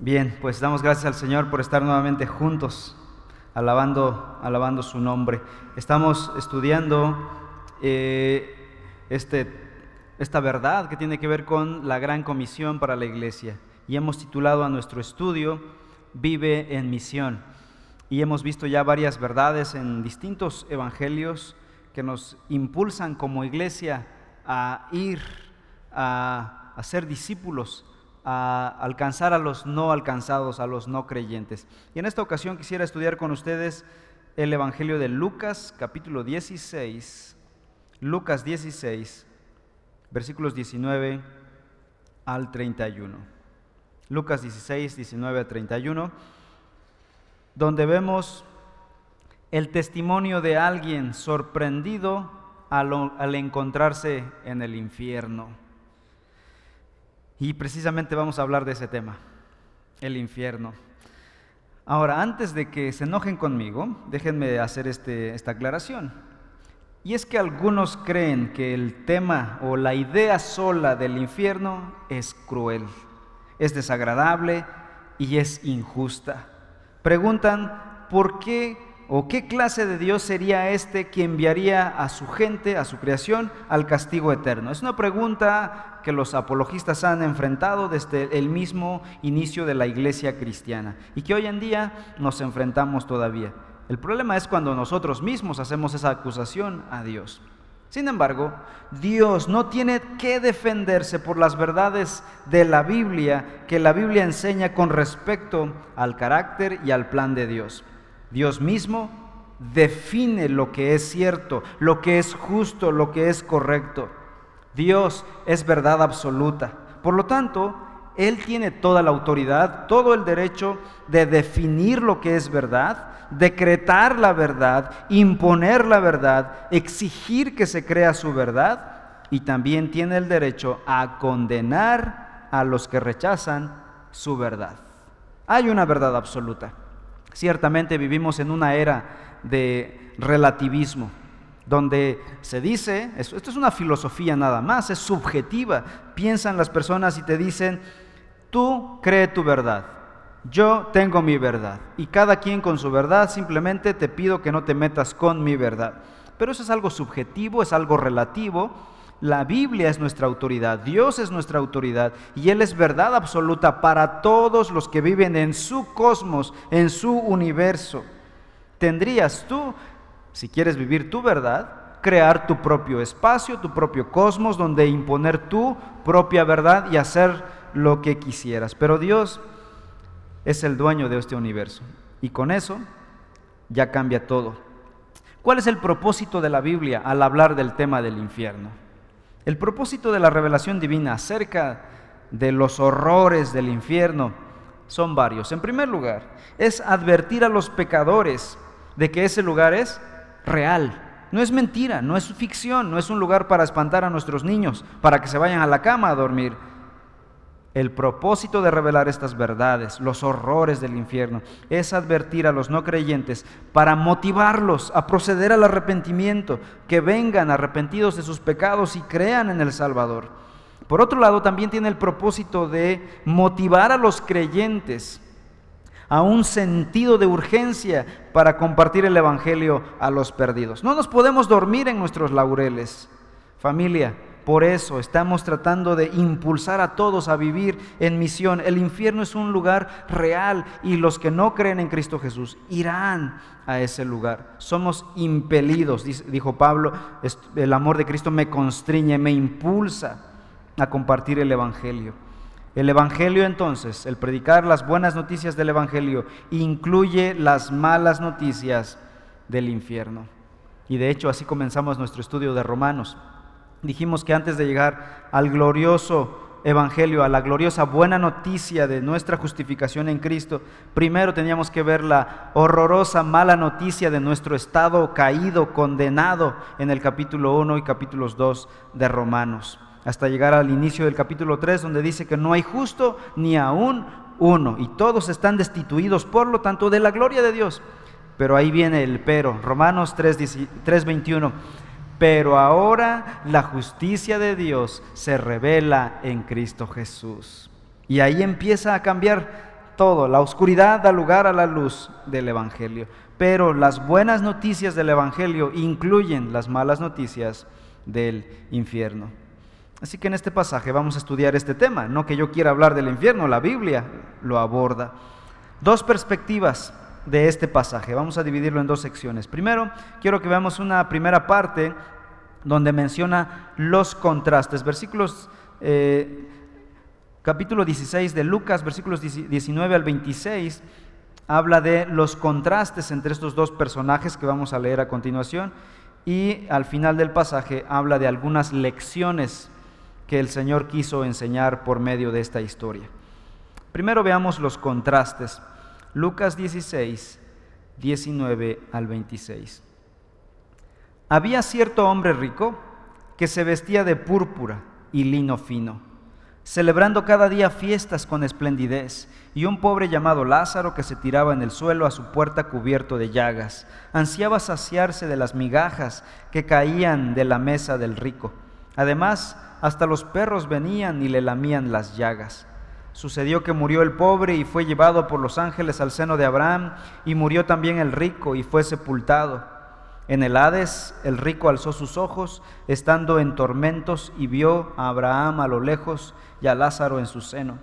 Bien, pues damos gracias al Señor por estar nuevamente juntos, alabando, alabando su nombre. Estamos estudiando eh, este, esta verdad que tiene que ver con la gran comisión para la iglesia y hemos titulado a nuestro estudio Vive en misión. Y hemos visto ya varias verdades en distintos evangelios que nos impulsan como iglesia a ir a, a ser discípulos a alcanzar a los no alcanzados, a los no creyentes. Y en esta ocasión quisiera estudiar con ustedes el Evangelio de Lucas, capítulo 16, Lucas 16, versículos 19 al 31. Lucas 16, 19 al 31, donde vemos el testimonio de alguien sorprendido al, al encontrarse en el infierno. Y precisamente vamos a hablar de ese tema, el infierno. Ahora, antes de que se enojen conmigo, déjenme hacer este, esta aclaración. Y es que algunos creen que el tema o la idea sola del infierno es cruel, es desagradable y es injusta. Preguntan, ¿por qué ¿O qué clase de Dios sería este que enviaría a su gente, a su creación, al castigo eterno? Es una pregunta que los apologistas han enfrentado desde el mismo inicio de la iglesia cristiana y que hoy en día nos enfrentamos todavía. El problema es cuando nosotros mismos hacemos esa acusación a Dios. Sin embargo, Dios no tiene que defenderse por las verdades de la Biblia que la Biblia enseña con respecto al carácter y al plan de Dios. Dios mismo define lo que es cierto, lo que es justo, lo que es correcto. Dios es verdad absoluta. Por lo tanto, Él tiene toda la autoridad, todo el derecho de definir lo que es verdad, decretar la verdad, imponer la verdad, exigir que se crea su verdad y también tiene el derecho a condenar a los que rechazan su verdad. Hay una verdad absoluta. Ciertamente vivimos en una era de relativismo, donde se dice, esto es una filosofía nada más, es subjetiva, piensan las personas y te dicen, tú cree tu verdad, yo tengo mi verdad, y cada quien con su verdad, simplemente te pido que no te metas con mi verdad. Pero eso es algo subjetivo, es algo relativo, la Biblia es nuestra autoridad, Dios es nuestra autoridad y Él es verdad absoluta para todos los que viven en su cosmos, en su universo. Tendrías tú, si quieres vivir tu verdad, crear tu propio espacio, tu propio cosmos, donde imponer tu propia verdad y hacer lo que quisieras. Pero Dios es el dueño de este universo y con eso ya cambia todo. ¿Cuál es el propósito de la Biblia al hablar del tema del infierno? El propósito de la revelación divina acerca de los horrores del infierno son varios. En primer lugar, es advertir a los pecadores de que ese lugar es real. No es mentira, no es ficción, no es un lugar para espantar a nuestros niños, para que se vayan a la cama a dormir. El propósito de revelar estas verdades, los horrores del infierno, es advertir a los no creyentes para motivarlos a proceder al arrepentimiento, que vengan arrepentidos de sus pecados y crean en el Salvador. Por otro lado, también tiene el propósito de motivar a los creyentes a un sentido de urgencia para compartir el Evangelio a los perdidos. No nos podemos dormir en nuestros laureles. Familia, por eso estamos tratando de impulsar a todos a vivir en misión. El infierno es un lugar real y los que no creen en Cristo Jesús irán a ese lugar. Somos impelidos, dijo Pablo, el amor de Cristo me constriñe, me impulsa a compartir el Evangelio. El Evangelio entonces, el predicar las buenas noticias del Evangelio, incluye las malas noticias del infierno. Y de hecho así comenzamos nuestro estudio de Romanos. Dijimos que antes de llegar al glorioso evangelio, a la gloriosa buena noticia de nuestra justificación en Cristo, primero teníamos que ver la horrorosa mala noticia de nuestro estado caído, condenado en el capítulo 1 y capítulos 2 de Romanos, hasta llegar al inicio del capítulo 3 donde dice que no hay justo ni aún uno y todos están destituidos por lo tanto de la gloria de Dios. Pero ahí viene el pero, Romanos 3:21. Pero ahora la justicia de Dios se revela en Cristo Jesús. Y ahí empieza a cambiar todo. La oscuridad da lugar a la luz del Evangelio. Pero las buenas noticias del Evangelio incluyen las malas noticias del infierno. Así que en este pasaje vamos a estudiar este tema. No que yo quiera hablar del infierno, la Biblia lo aborda. Dos perspectivas de este pasaje. Vamos a dividirlo en dos secciones. Primero, quiero que veamos una primera parte donde menciona los contrastes. Versículos, eh, capítulo 16 de Lucas, versículos 19 al 26, habla de los contrastes entre estos dos personajes que vamos a leer a continuación. Y al final del pasaje habla de algunas lecciones que el Señor quiso enseñar por medio de esta historia. Primero veamos los contrastes. Lucas 16, 19 al 26. Había cierto hombre rico que se vestía de púrpura y lino fino, celebrando cada día fiestas con esplendidez, y un pobre llamado Lázaro que se tiraba en el suelo a su puerta cubierto de llagas, ansiaba saciarse de las migajas que caían de la mesa del rico. Además, hasta los perros venían y le lamían las llagas. Sucedió que murió el pobre y fue llevado por los ángeles al seno de Abraham, y murió también el rico y fue sepultado. En el Hades el rico alzó sus ojos, estando en tormentos, y vio a Abraham a lo lejos y a Lázaro en su seno.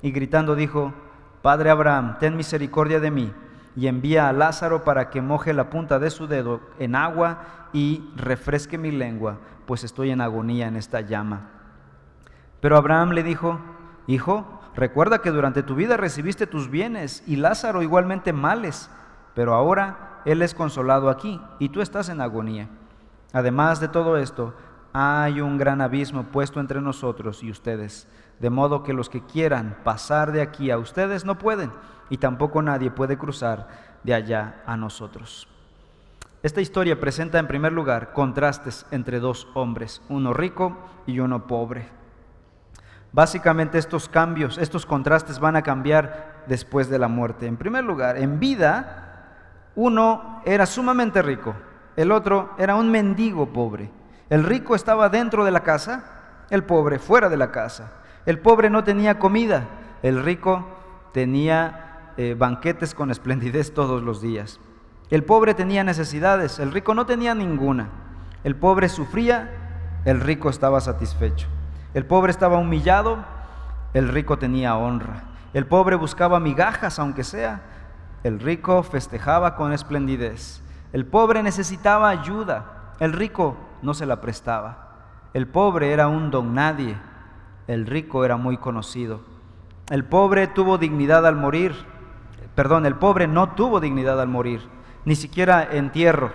Y gritando dijo, Padre Abraham, ten misericordia de mí, y envía a Lázaro para que moje la punta de su dedo en agua y refresque mi lengua, pues estoy en agonía en esta llama. Pero Abraham le dijo, Hijo, recuerda que durante tu vida recibiste tus bienes y Lázaro igualmente males, pero ahora él es consolado aquí y tú estás en agonía. Además de todo esto, hay un gran abismo puesto entre nosotros y ustedes, de modo que los que quieran pasar de aquí a ustedes no pueden, y tampoco nadie puede cruzar de allá a nosotros. Esta historia presenta en primer lugar contrastes entre dos hombres, uno rico y uno pobre. Básicamente estos cambios, estos contrastes van a cambiar después de la muerte. En primer lugar, en vida, uno era sumamente rico, el otro era un mendigo pobre. El rico estaba dentro de la casa, el pobre fuera de la casa. El pobre no tenía comida, el rico tenía eh, banquetes con esplendidez todos los días. El pobre tenía necesidades, el rico no tenía ninguna. El pobre sufría, el rico estaba satisfecho. El pobre estaba humillado, el rico tenía honra. El pobre buscaba migajas, aunque sea, el rico festejaba con esplendidez. El pobre necesitaba ayuda, el rico no se la prestaba. El pobre era un don nadie, el rico era muy conocido. El pobre tuvo dignidad al morir, perdón, el pobre no tuvo dignidad al morir ni siquiera entierro.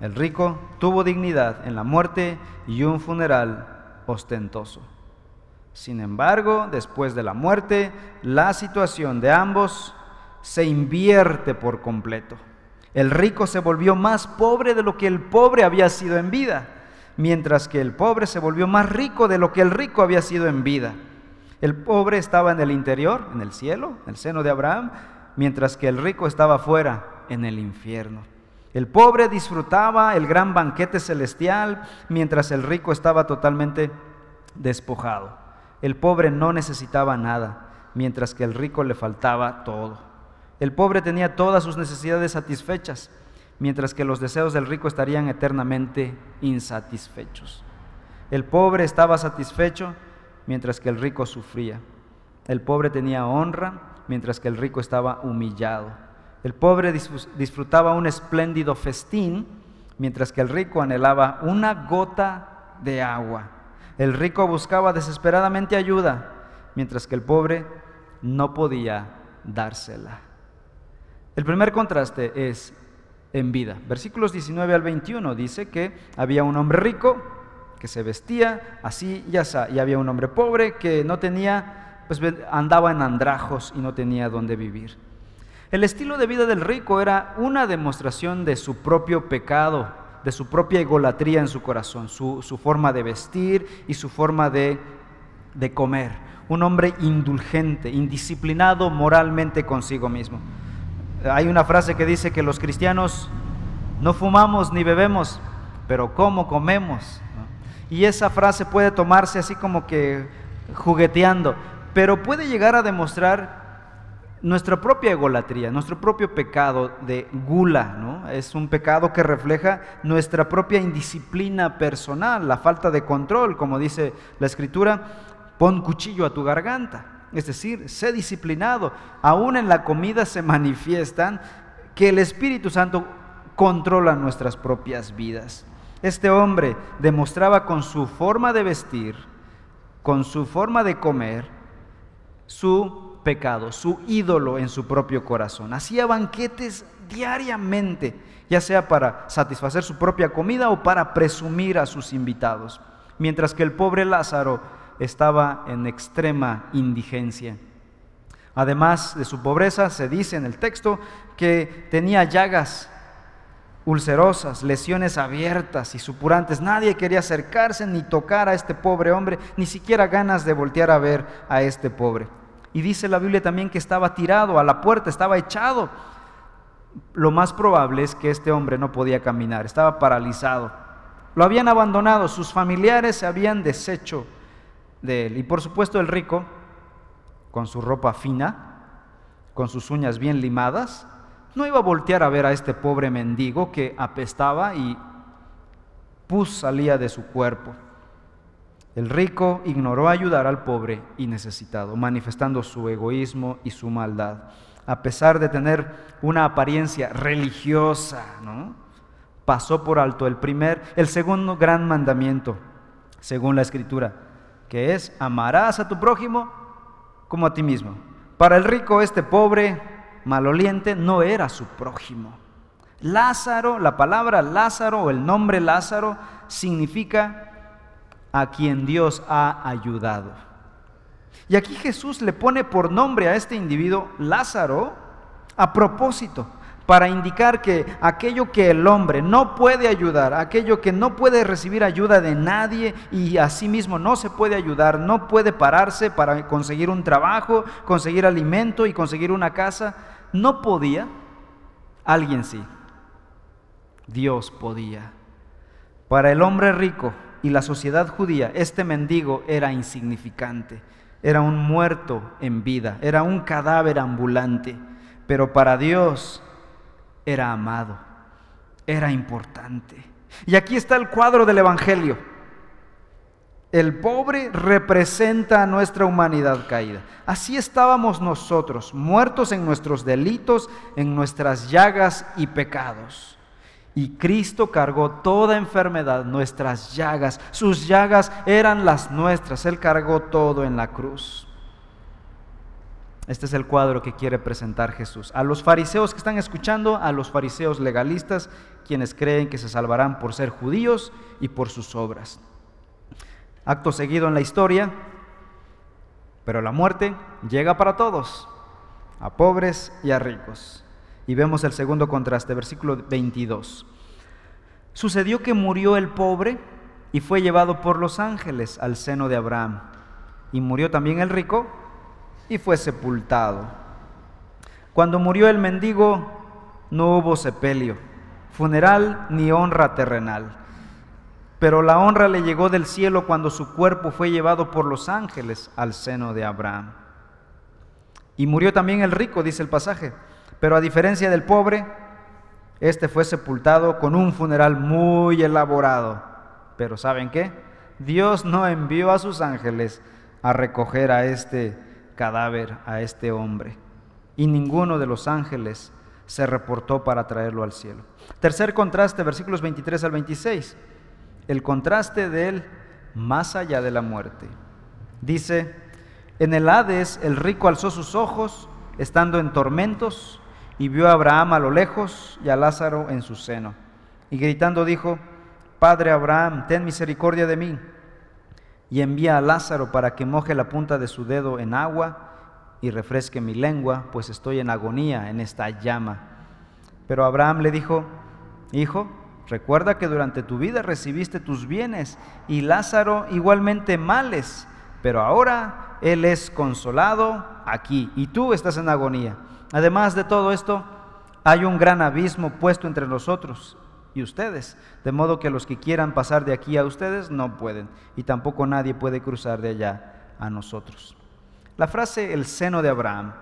El rico tuvo dignidad en la muerte y un funeral ostentoso. Sin embargo, después de la muerte, la situación de ambos se invierte por completo. El rico se volvió más pobre de lo que el pobre había sido en vida, mientras que el pobre se volvió más rico de lo que el rico había sido en vida. El pobre estaba en el interior, en el cielo, en el seno de Abraham, mientras que el rico estaba fuera, en el infierno. El pobre disfrutaba el gran banquete celestial mientras el rico estaba totalmente despojado. El pobre no necesitaba nada, mientras que el rico le faltaba todo. El pobre tenía todas sus necesidades satisfechas, mientras que los deseos del rico estarían eternamente insatisfechos. El pobre estaba satisfecho, mientras que el rico sufría. El pobre tenía honra, mientras que el rico estaba humillado. El pobre disfrutaba un espléndido festín, mientras que el rico anhelaba una gota de agua. El rico buscaba desesperadamente ayuda, mientras que el pobre no podía dársela. El primer contraste es en vida. Versículos 19 al 21 dice que había un hombre rico que se vestía así y así, y había un hombre pobre que no tenía, pues andaba en andrajos y no tenía dónde vivir. El estilo de vida del rico era una demostración de su propio pecado, de su propia egolatría en su corazón, su, forma de vestir y su forma de, comer. Un hombre indulgente, indisciplinado moralmente consigo mismo. Hay una frase que dice que los cristianos no fumamos ni bebemos, pero ¿cómo comemos? Y esa frase puede tomarse así como que jugueteando, pero puede llegar a demostrar nuestra propia egolatría, nuestro propio pecado de gula, ¿no? Es un pecado que refleja nuestra propia indisciplina personal, la falta de control, como dice la escritura, pon cuchillo a tu garganta. Es decir, sé disciplinado. Aún en la comida se manifiestan que el Espíritu Santo controla nuestras propias vidas. Este hombre demostraba con su forma de vestir, con su forma de comer, su pecado, su ídolo en su propio corazón. Hacía banquetes diariamente, ya sea para satisfacer su propia comida o para presumir a sus invitados, mientras que el pobre Lázaro estaba en extrema indigencia. Además de su pobreza, se dice en el texto que tenía llagas ulcerosas, lesiones abiertas y supurantes. Nadie quería acercarse ni tocar a este pobre hombre, ni siquiera ganas de voltear a ver a este pobre. Y dice la Biblia también que estaba tirado a la puerta, estaba echado. Lo más probable es que este hombre no podía caminar, estaba paralizado. Lo habían abandonado, sus familiares se habían deshecho de él. Y por supuesto el rico, con su ropa fina, con sus uñas bien limadas, no iba a voltear a ver a este pobre mendigo que apestaba y pus salía de su cuerpo. El rico ignoró ayudar al pobre y necesitado, manifestando su egoísmo y su maldad. A pesar de tener una apariencia religiosa, pasó por alto el primer, el segundo gran mandamiento, según la escritura, que es amarás a tu prójimo como a ti mismo. Para el rico, este pobre, maloliente, no era su prójimo. Lázaro, la palabra Lázaro o el nombre Lázaro significa a quien Dios ha ayudado. Y aquí Jesús le pone por nombre a este individuo Lázaro a propósito, para indicar que aquello que el hombre no puede ayudar, aquello que no puede recibir ayuda de nadie y a sí mismo no se puede ayudar, no puede pararse para conseguir un trabajo, conseguir alimento y conseguir una casa, no podía, alguien sí, Dios podía. Para el hombre rico, y la sociedad judía, este mendigo era insignificante, era un muerto en vida, era un cadáver ambulante, pero para Dios era amado, era importante. Y aquí está el cuadro del Evangelio. El pobre representa a nuestra humanidad caída. Así estábamos nosotros, muertos en nuestros delitos, en nuestras llagas y pecados. Y Cristo cargó toda enfermedad, nuestras llagas. Sus llagas eran las nuestras. Él cargó todo en la cruz. Este es el cuadro que quiere presentar Jesús. A los fariseos que están escuchando, a los fariseos legalistas, quienes creen que se salvarán por ser judíos y por sus obras. Acto seguido en la historia, pero la muerte llega para todos, a pobres y a ricos. Y vemos el segundo contraste, versículo 22. Sucedió que murió el pobre y fue llevado por los ángeles al seno de Abraham. Y murió también el rico y fue sepultado. Cuando murió el mendigo no hubo sepelio, funeral ni honra terrenal. Pero la honra le llegó del cielo cuando su cuerpo fue llevado por los ángeles al seno de Abraham. Y murió también el rico, dice el pasaje pero a diferencia del pobre, este fue sepultado con un funeral muy elaborado. Pero ¿saben qué? Dios no envió a sus ángeles a recoger a este cadáver, a este hombre. Y ninguno de los ángeles se reportó para traerlo al cielo. Tercer contraste, versículos 23 al 26. El contraste de él más allá de la muerte. Dice, en el Hades el rico alzó sus ojos, estando en tormentos, y vio a Abraham a lo lejos y a Lázaro en su seno. Y gritando dijo, Padre Abraham, ten misericordia de mí, y envía a Lázaro para que moje la punta de su dedo en agua y refresque mi lengua, pues estoy en agonía en esta llama. Pero Abraham le dijo, Hijo, recuerda que durante tu vida recibiste tus bienes y Lázaro igualmente males, pero ahora él es consolado aquí y tú estás en agonía. Además de todo esto, hay un gran abismo puesto entre nosotros y ustedes, de modo que los que quieran pasar de aquí a ustedes no pueden, y tampoco nadie puede cruzar de allá a nosotros. La frase el seno de Abraham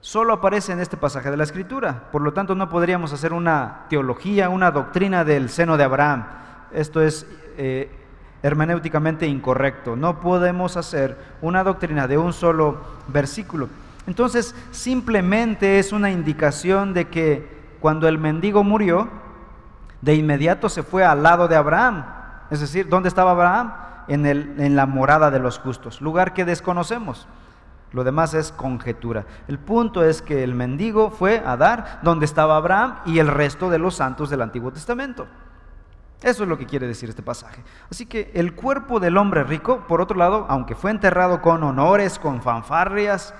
solo aparece en este pasaje de la Escritura. Por lo tanto, no podríamos hacer una teología, una doctrina del seno de Abraham. Esto es eh, hermenéuticamente incorrecto. No podemos hacer una doctrina de un solo versículo. Entonces, simplemente es una indicación de que cuando el mendigo murió, de inmediato se fue al lado de Abraham. Es decir, ¿dónde estaba Abraham? En, el, en la morada de los justos, lugar que desconocemos. Lo demás es conjetura. El punto es que el mendigo fue a dar donde estaba Abraham y el resto de los santos del Antiguo Testamento. Eso es lo que quiere decir este pasaje. Así que el cuerpo del hombre rico, por otro lado, aunque fue enterrado con honores, con fanfarrias,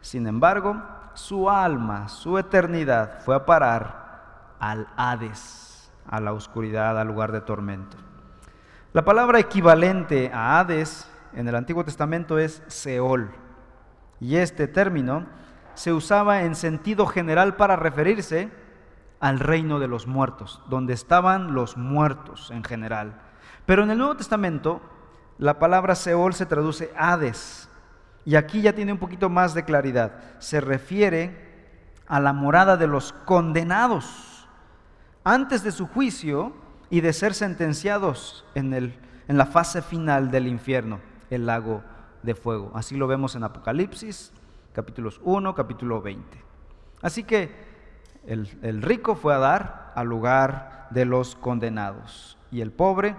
sin embargo, su alma, su eternidad fue a parar al Hades, a la oscuridad, al lugar de tormento. La palabra equivalente a Hades en el Antiguo Testamento es Seol. Y este término se usaba en sentido general para referirse al reino de los muertos, donde estaban los muertos en general. Pero en el Nuevo Testamento la palabra Seol se traduce Hades, y aquí ya tiene un poquito más de claridad. Se refiere a la morada de los condenados antes de su juicio y de ser sentenciados en, el, en la fase final del infierno, el lago de fuego. Así lo vemos en Apocalipsis, capítulos 1, capítulo 20. Así que el, rico fue a dar al lugar de los condenados y el pobre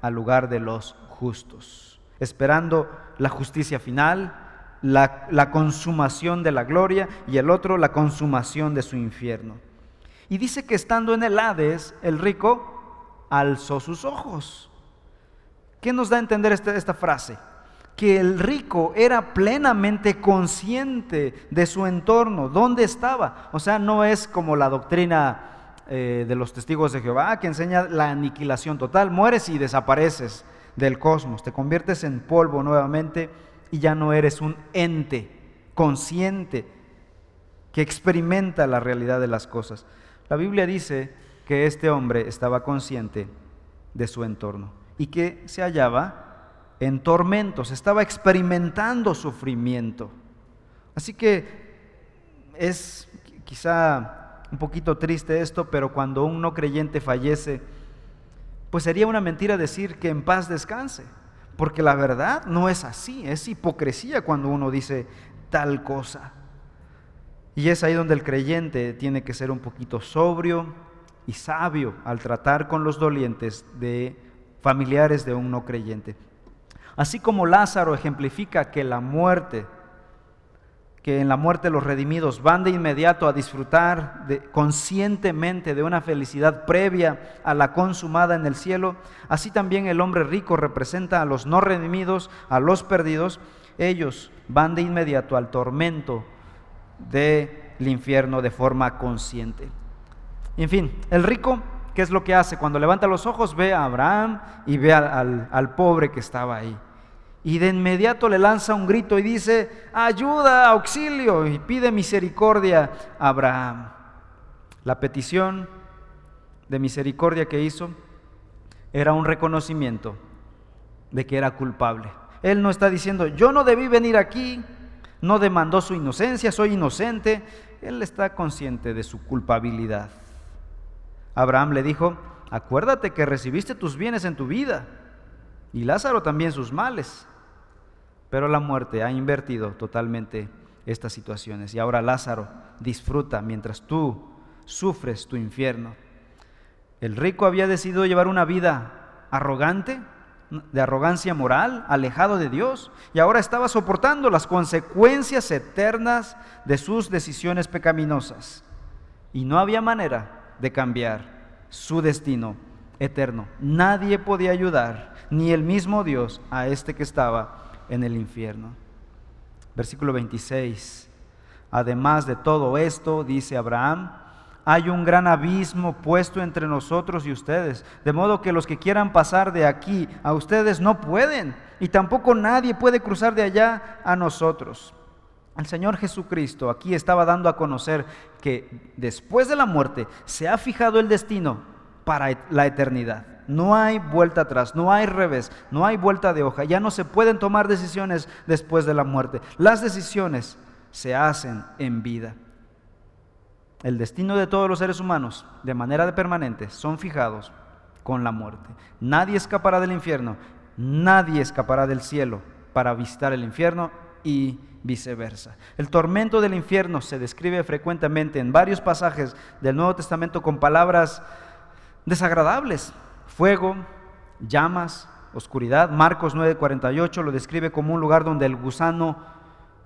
al lugar de los justos, esperando la justicia final, la, consumación de la gloria y el otro la consumación de su infierno. Y dice que estando en el Hades, el rico alzó sus ojos. ¿Qué nos da a entender esta, esta frase? que el rico era plenamente consciente de su entorno, dónde estaba. O sea, no es como la doctrina eh, de los testigos de Jehová que enseña la aniquilación total. Mueres y desapareces del cosmos, te conviertes en polvo nuevamente y ya no eres un ente consciente que experimenta la realidad de las cosas. La Biblia dice que este hombre estaba consciente de su entorno y que se hallaba en tormentos, estaba experimentando sufrimiento. Así que es quizá un poquito triste esto, pero cuando un no creyente fallece, pues sería una mentira decir que en paz descanse, porque la verdad no es así, es hipocresía cuando uno dice tal cosa. Y es ahí donde el creyente tiene que ser un poquito sobrio y sabio al tratar con los dolientes de familiares de un no creyente. Así como Lázaro ejemplifica que la muerte, que en la muerte los redimidos van de inmediato a disfrutar conscientemente de una felicidad previa a la consumada en el cielo, así también el hombre rico representa a los no redimidos, a los perdidos. Ellos van de inmediato al tormento del infierno de forma consciente. En fin, el rico ¿Qué es lo que hace? Cuando levanta los ojos ve a Abraham y ve al, pobre que estaba ahí. Y de inmediato le lanza un grito y dice, ayuda, auxilio, y pide misericordia a Abraham. La petición de misericordia que hizo era un reconocimiento de que era culpable. Él no está diciendo, yo no debí venir aquí, no demandó su inocencia, soy inocente. Él está consciente de su culpabilidad. Abraham le dijo, acuérdate que recibiste tus bienes en tu vida y Lázaro también sus males. Pero la muerte ha invertido totalmente estas situaciones y ahora Lázaro disfruta mientras tú sufres tu infierno. El rico había decidido llevar una vida arrogante, de arrogancia moral, alejado de Dios, y ahora estaba soportando las consecuencias eternas de sus decisiones pecaminosas. Y no había manera de cambiar su destino eterno. Nadie podía ayudar, ni el mismo Dios, a este que estaba en el infierno. Versículo 26. Además de todo esto, dice Abraham, hay un gran abismo puesto entre nosotros y ustedes, de modo que los que quieran pasar de aquí a ustedes no pueden, y tampoco nadie puede cruzar de allá a nosotros. El Señor Jesucristo aquí estaba dando a conocer que después de la muerte se ha fijado el destino para la eternidad. No hay vuelta atrás, no hay revés, no hay vuelta de hoja. Ya no se pueden tomar decisiones después de la muerte. Las decisiones se hacen en vida. El destino de todos los seres humanos, de manera permanente, son fijados con la muerte. Nadie escapará del infierno, nadie escapará del cielo para visitar el infierno y viceversa. El tormento del infierno se describe frecuentemente en varios pasajes del Nuevo Testamento con palabras desagradables. Fuego, llamas, oscuridad. Marcos 9:48 lo describe como un lugar donde el gusano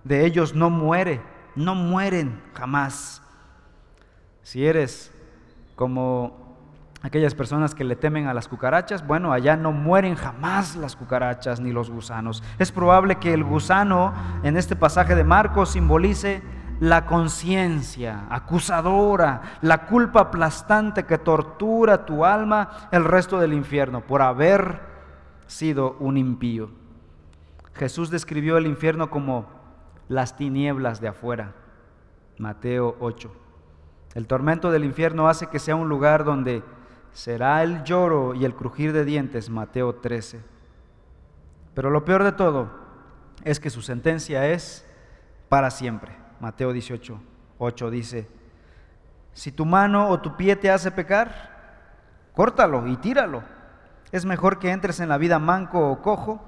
de ellos no muere, no mueren jamás. Si eres como aquellas personas que le temen a las cucarachas, bueno, allá no mueren jamás las cucarachas ni los gusanos. Es probable que el gusano en este pasaje de Marcos simbolice la conciencia acusadora, la culpa aplastante que tortura tu alma el resto del infierno por haber sido un impío. Jesús describió el infierno como las tinieblas de afuera. Mateo 8. El tormento del infierno hace que sea un lugar donde será el lloro y el crujir de dientes, Mateo 13. Pero lo peor de todo es que su sentencia es para siempre. Mateo 18, 8 dice, si tu mano o tu pie te hace pecar, córtalo y tíralo. Es mejor que entres en la vida manco o cojo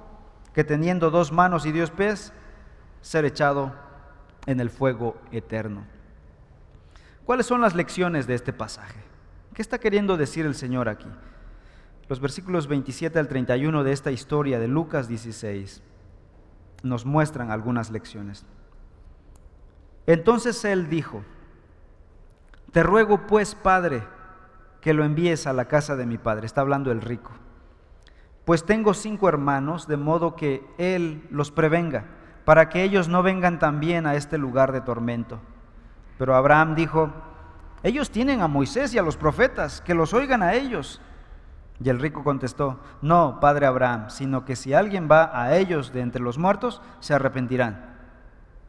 que teniendo dos manos y dos pies, ser echado en el fuego eterno. ¿Cuáles son las lecciones de este pasaje? ¿Qué está queriendo decir el Señor aquí? Los versículos 27 al 31 de esta historia de Lucas 16 nos muestran algunas lecciones. Entonces él dijo, te ruego pues, Padre, que lo envíes a la casa de mi Padre. Está hablando el rico. Pues tengo cinco hermanos, de modo que él los prevenga, para que ellos no vengan también a este lugar de tormento. Pero Abraham dijo, ellos tienen a Moisés y a los profetas, que los oigan a ellos. Y el rico contestó, no, padre Abraham, sino que si alguien va a ellos de entre los muertos, se arrepentirán.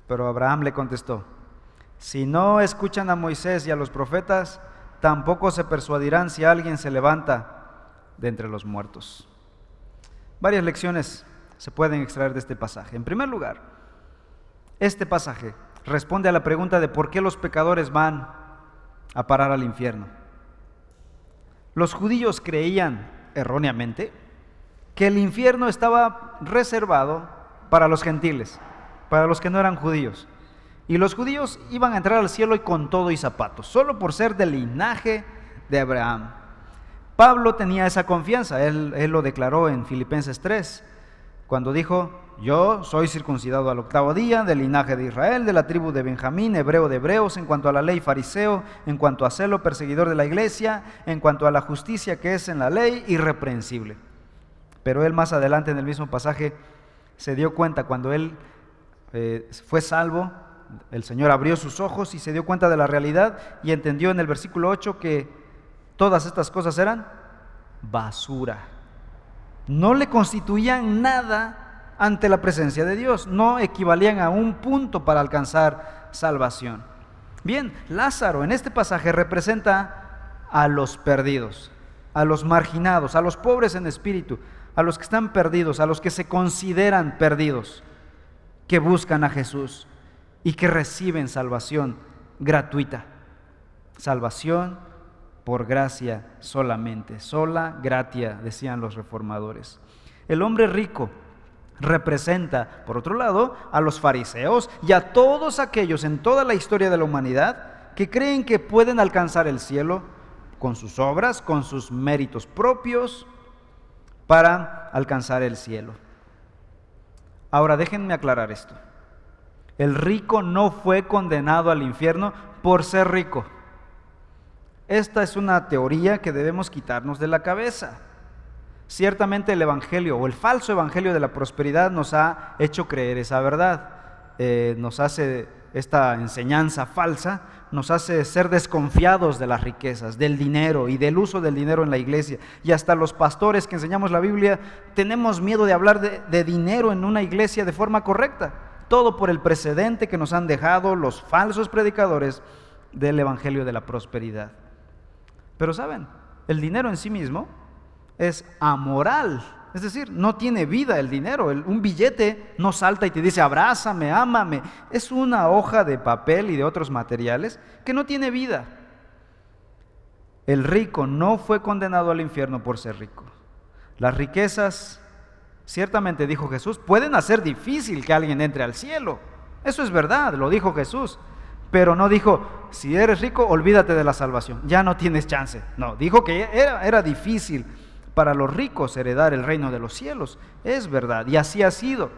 Pero Abraham le contestó, si no escuchan a Moisés y a los profetas, tampoco se persuadirán si alguien se levanta de entre los muertos. Varias lecciones se pueden extraer de este pasaje. En primer lugar, este pasaje responde a la pregunta de por qué los pecadores van a parar al infierno. Los judíos creían erróneamente que el infierno estaba reservado para los gentiles, para los que no eran judíos. Y los judíos iban a entrar al cielo y con todo y zapatos, solo por ser del linaje de Abraham. Pablo tenía esa confianza, él, lo declaró en Filipenses 3, cuando dijo, yo soy circuncidado al octavo día, del linaje de Israel, de la tribu de Benjamín, hebreo de hebreos, en cuanto a la ley fariseo, en cuanto a celo perseguidor de la iglesia, en cuanto a la justicia que es en la ley, irreprensible. Pero él más adelante en el mismo pasaje se dio cuenta cuando él eh, fue salvo, el Señor abrió sus ojos y se dio cuenta de la realidad y entendió en el versículo 8 que todas estas cosas eran basura. No le constituían nada ante la presencia de Dios. No equivalían a un punto para alcanzar salvación. Bien, Lázaro en este pasaje representa a los perdidos, a los marginados, a los pobres en espíritu, a los que están perdidos, a los que se consideran perdidos, que buscan a Jesús y que reciben salvación gratuita. Salvación por gracia solamente, sola gratia, decían los reformadores. El hombre rico representa, por otro lado, a los fariseos y a todos aquellos en toda la historia de la humanidad que creen que pueden alcanzar el cielo con sus obras, con sus méritos propios, para alcanzar el cielo. Ahora déjenme aclarar esto. El rico no fue condenado al infierno por ser rico. Esta es una teoría que debemos quitarnos de la cabeza. Ciertamente el Evangelio o el falso Evangelio de la prosperidad nos ha hecho creer esa verdad, eh, nos hace esta enseñanza falsa, nos hace ser desconfiados de las riquezas, del dinero y del uso del dinero en la iglesia. Y hasta los pastores que enseñamos la Biblia tenemos miedo de hablar de, dinero en una iglesia de forma correcta. Todo por el precedente que nos han dejado los falsos predicadores del Evangelio de la prosperidad. Pero saben, el dinero en sí mismo es amoral Es decir, no tiene vida el dinero. un billete no salta y te dice, abrázame, ámame. Es una hoja de papel y de otros materiales que no tiene vida. El rico no fue condenado al infierno por ser rico. Las riquezas, ciertamente dijo Jesús, pueden hacer difícil que alguien entre al cielo. Eso es verdad, lo dijo Jesús. Pero no dijo, si eres rico, olvídate de la salvación, ya no tienes chance. No, dijo que era, era difícil para los ricos heredar el reino de los cielos. Es verdad, y así ha sido.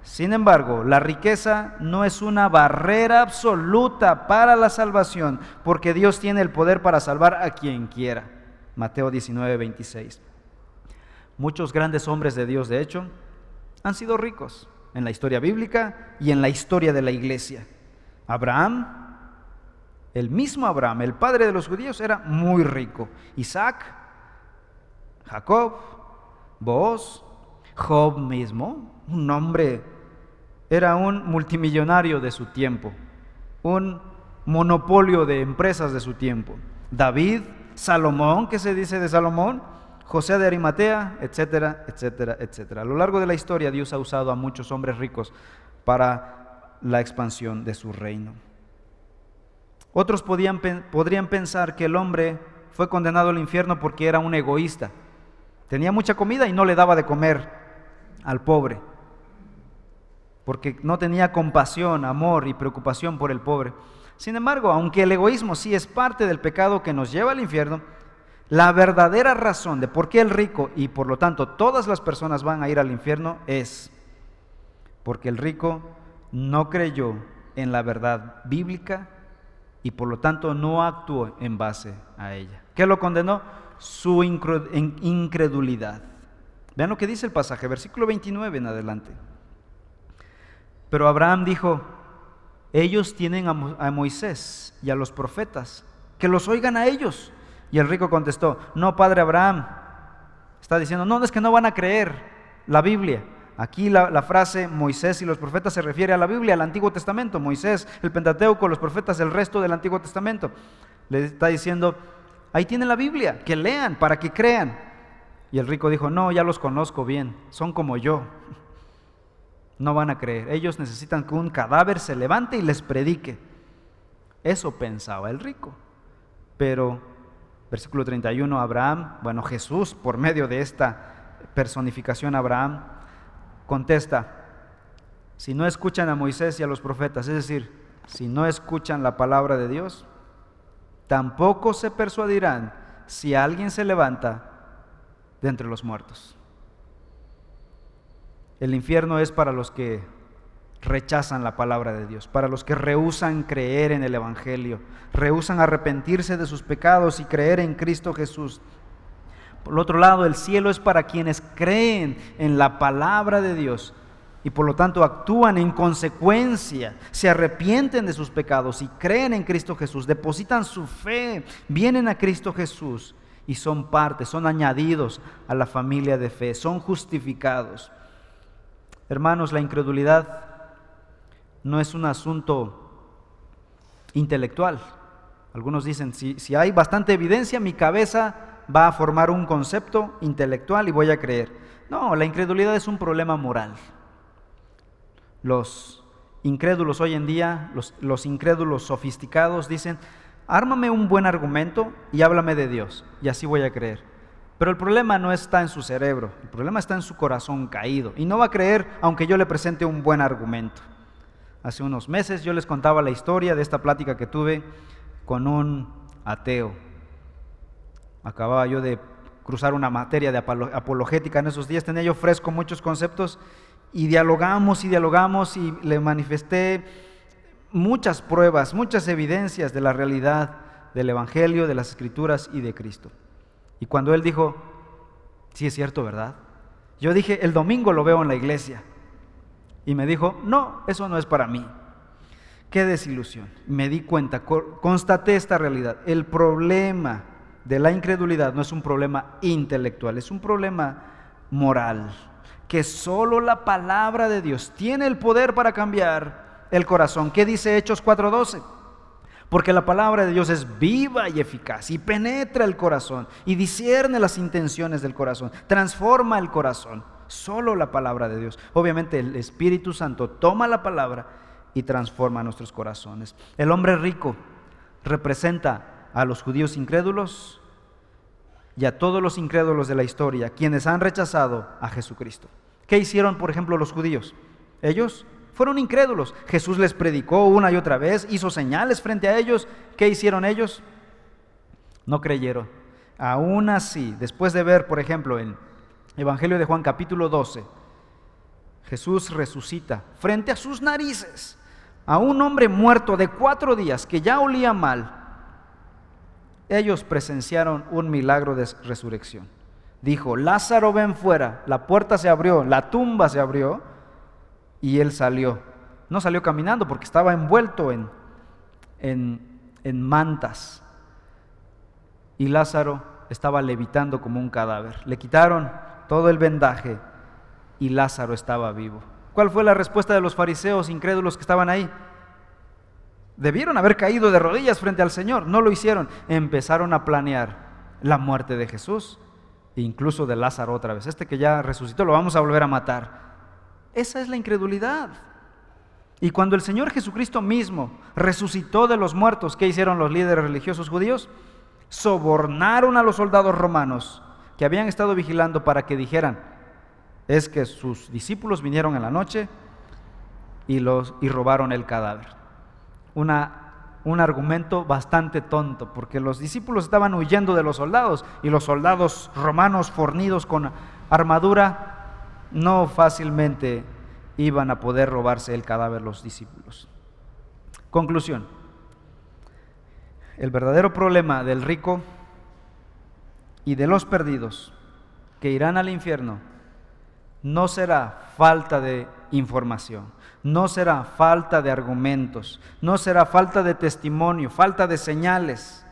Sin embargo, la riqueza no es una barrera absoluta para la salvación, porque Dios tiene el poder para salvar a quien quiera. Mateo 19, 26. Muchos grandes hombres de Dios, de hecho, han sido ricos en la historia bíblica y en la historia de la iglesia. Abraham, el mismo Abraham, el padre de los judíos, era muy rico. Isaac, Jacob, Boaz, Job mismo, un hombre, era un multimillonario de su tiempo, un monopolio de empresas de su tiempo. David, Salomón, ¿qué se dice de Salomón? José de Arimatea, etcétera, etcétera, etcétera. A lo largo de la historia Dios ha usado a muchos hombres ricos para la expansión de su reino. Otros podrían pensar que el hombre fue condenado al infierno porque era un egoísta. Tenía mucha comida y no le daba de comer al pobre, porque no tenía compasión, amor y preocupación por el pobre. Sin embargo, aunque el egoísmo sí es parte del pecado que nos lleva al infierno, la verdadera razón de por qué el rico y por lo tanto todas las personas van a ir al infierno es porque el rico no creyó en la verdad bíblica y por lo tanto no actuó en base a ella. ¿Qué lo condenó? Su incredulidad. Vean lo que dice el pasaje, versículo 29 en adelante. Pero Abraham dijo, ellos tienen a Moisés y a los profetas, que los oigan a ellos. Y el rico contestó, no, padre Abraham. Está diciendo, no, es que no van a creer la Biblia. Aquí la, frase Moisés y los profetas se refiere a la Biblia, al Antiguo Testamento. Moisés, el Pentateuco, los profetas, el resto del Antiguo Testamento. Le está diciendo, ahí tienen la Biblia, que lean para que crean. Y el rico dijo, no, ya los conozco bien, son como yo. No van a creer. Ellos necesitan que un cadáver se levante y les predique. Eso pensaba el rico. Pero Versículo 31, Abraham, bueno, Jesús, por medio de esta personificación, Abraham, contesta, si no escuchan a Moisés y a los profetas, es decir, si no escuchan la palabra de Dios, tampoco se persuadirán si alguien se levanta de entre los muertos. El infierno es para los que rechazan la palabra de Dios, para los que rehusan creer en el Evangelio, rehusan arrepentirse de sus pecados y creer en Cristo Jesús. Por otro lado, el cielo es para quienes creen en la palabra de Dios y por lo tanto actúan en consecuencia, se arrepienten de sus pecados y creen en Cristo Jesús, depositan su fe, vienen a Cristo Jesús y son parte, son añadidos a la familia de fe, son justificados. Hermanos, la incredulidad no es un asunto intelectual. Algunos dicen, si, hay bastante evidencia, mi cabeza va a formar un concepto intelectual y voy a creer. No, la incredulidad es un problema moral. Los incrédulos hoy en día, los, los, incrédulos sofisticados dicen, ármame un buen argumento y háblame de Dios, y así voy a creer. Pero el problema no está en su cerebro, el problema está en su corazón caído, y no va a creer aunque yo le presente un buen argumento. Hace unos meses yo les contaba la historia de esta plática que tuve con un ateo. Acababa yo de cruzar una materia de apologética en esos días, tenía yo fresco muchos conceptos y dialogamos y dialogamos y le manifesté muchas pruebas, muchas evidencias de la realidad del Evangelio, de las Escrituras y de Cristo. Y cuando él dijo, sí es cierto, ¿verdad? Yo dije, el domingo lo veo en la iglesia. Y me dijo, no, eso no es para mí. Qué desilusión. Me di cuenta, constaté esta realidad. El problema de la incredulidad no es un problema intelectual, es un problema moral. Que solo la palabra de Dios tiene el poder para cambiar el corazón. ¿Qué dice Hechos 4:12? Porque la palabra de Dios es viva y eficaz y penetra el corazón y discierne las intenciones del corazón, transforma el corazón. Solo la palabra de Dios. Obviamente el Espíritu Santo toma la palabra y transforma nuestros corazones. El hombre rico representa a los judíos incrédulos y a todos los incrédulos de la historia, quienes han rechazado a Jesucristo. ¿Qué hicieron, por ejemplo, los judíos? Ellos fueron incrédulos. Jesús les predicó una y otra vez, hizo señales frente a ellos. ¿Qué hicieron ellos? No creyeron. Aún así, después de ver, por ejemplo, en Evangelio de Juan capítulo 12, Jesús resucita frente a sus narices a un hombre muerto de cuatro días que ya olía mal. Ellos presenciaron un milagro de resurrección. Dijo, Lázaro ven fuera, la puerta se abrió, la tumba se abrió y él salió. No salió caminando porque estaba envuelto en, en, mantas. Y Lázaro estaba levitando como un cadáver. Le quitaron todo el vendaje y Lázaro estaba vivo. ¿Cuál fue la respuesta de los fariseos incrédulos que estaban ahí? Debieron haber caído de rodillas frente al Señor, no lo hicieron. Empezaron a planear la muerte de Jesús, incluso de Lázaro otra vez. Este que ya resucitó lo vamos a volver a matar. Esa es la incredulidad. Y cuando el Señor Jesucristo mismo resucitó de los muertos, ¿qué hicieron los líderes religiosos judíos? Sobornaron a los soldados romanos que habían estado vigilando para que dijeran, es que sus discípulos vinieron en la noche y, los, y robaron el cadáver. Una, un argumento bastante tonto, porque los discípulos estaban huyendo de los soldados y los soldados romanos fornidos con armadura no fácilmente iban a poder robarse el cadáver los discípulos. Conclusión. El verdadero problema del rico y de los perdidos que irán al infierno no será falta de información, no será falta de argumentos, no será falta de testimonio, falta de señales.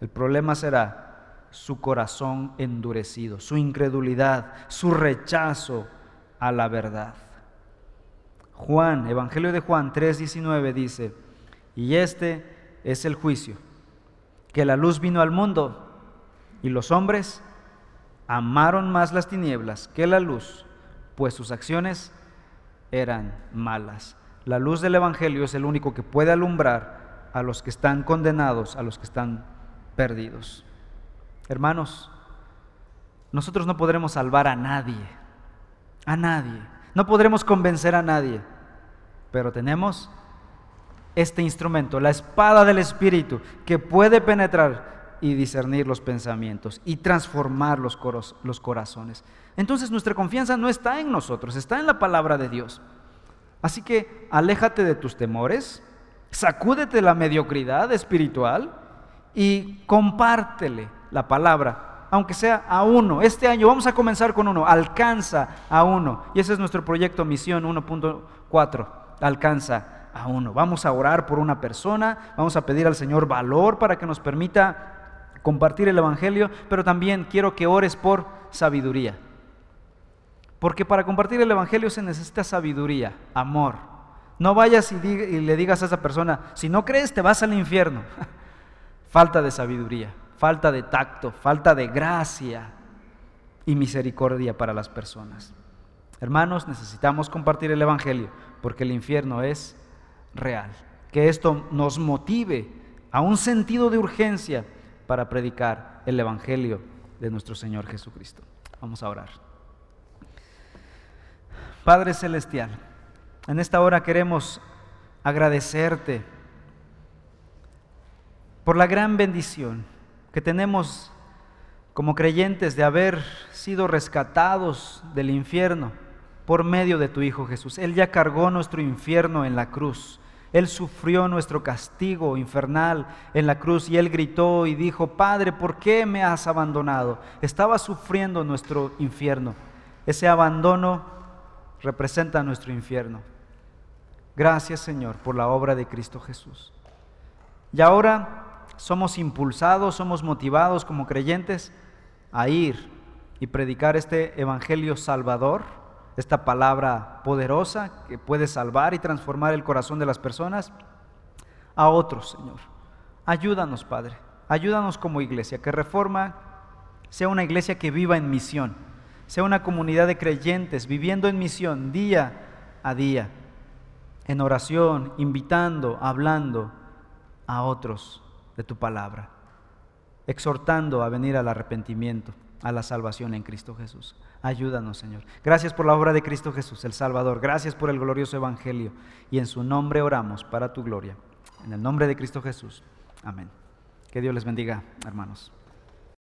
El problema será su corazón endurecido, su incredulidad, su rechazo a la verdad. Juan, Evangelio de Juan 3:19 dice, y este es el juicio, que la luz vino al mundo y los hombres amaron más las tinieblas que la luz, pues sus acciones eran malas. La luz del Evangelio es el único que puede alumbrar a los que están condenados, a los que están perdidos. Hermanos, nosotros no podremos salvar a nadie, a nadie, no podremos convencer a nadie, pero tenemos este instrumento, la espada del Espíritu, que puede penetrar y discernir los pensamientos y transformar los, los corazones. Entonces nuestra confianza no está en nosotros, está en la palabra de Dios. Así que aléjate de tus temores, sacúdete la mediocridad espiritual y compártele la palabra, aunque sea a uno. Este año vamos a comenzar con uno, alcanza a uno. Y ese es nuestro proyecto Misión 1.4, alcanza a uno. Vamos a orar por una persona, vamos a pedir al Señor valor para que nos permita compartir el Evangelio, pero también quiero que ores por sabiduría. Porque para compartir el Evangelio se necesita sabiduría, amor. No vayas y, y le digas a esa persona, si no crees te vas al infierno. Falta de sabiduría falta de tacto, falta de gracia y misericordia para las personas. Hermanos, necesitamos compartir el Evangelio porque el infierno es real. Que esto nos motive a un sentido de urgencia para predicar el Evangelio de nuestro Señor Jesucristo. Vamos a orar. Padre Celestial, en esta hora queremos agradecerte por la gran bendición que tenemos como creyentes de haber sido rescatados del infierno por medio de tu Hijo Jesús. Él ya cargó nuestro infierno en la cruz. Él sufrió nuestro castigo infernal en la cruz y él gritó y dijo, Padre, ¿por qué me has abandonado? Estaba sufriendo nuestro infierno. Ese abandono representa nuestro infierno. Gracias Señor por la obra de Cristo Jesús. Y ahora somos impulsados, somos motivados como creyentes a ir y predicar este Evangelio salvador, esta palabra poderosa que puede salvar y transformar el corazón de las personas a otros, Señor. Ayúdanos, Padre. Ayúdanos como iglesia, que Reforma sea una iglesia que viva en misión, sea una comunidad de creyentes viviendo en misión día a día, en oración, invitando, hablando a otros de tu palabra, exhortando a venir al arrepentimiento, a la salvación en Cristo Jesús. Ayúdanos, Señor. Gracias por la obra de Cristo Jesús, el Salvador. Gracias por el glorioso Evangelio. Y en su nombre oramos para tu gloria. En el nombre de Cristo Jesús. Amén. Que Dios les bendiga, hermanos.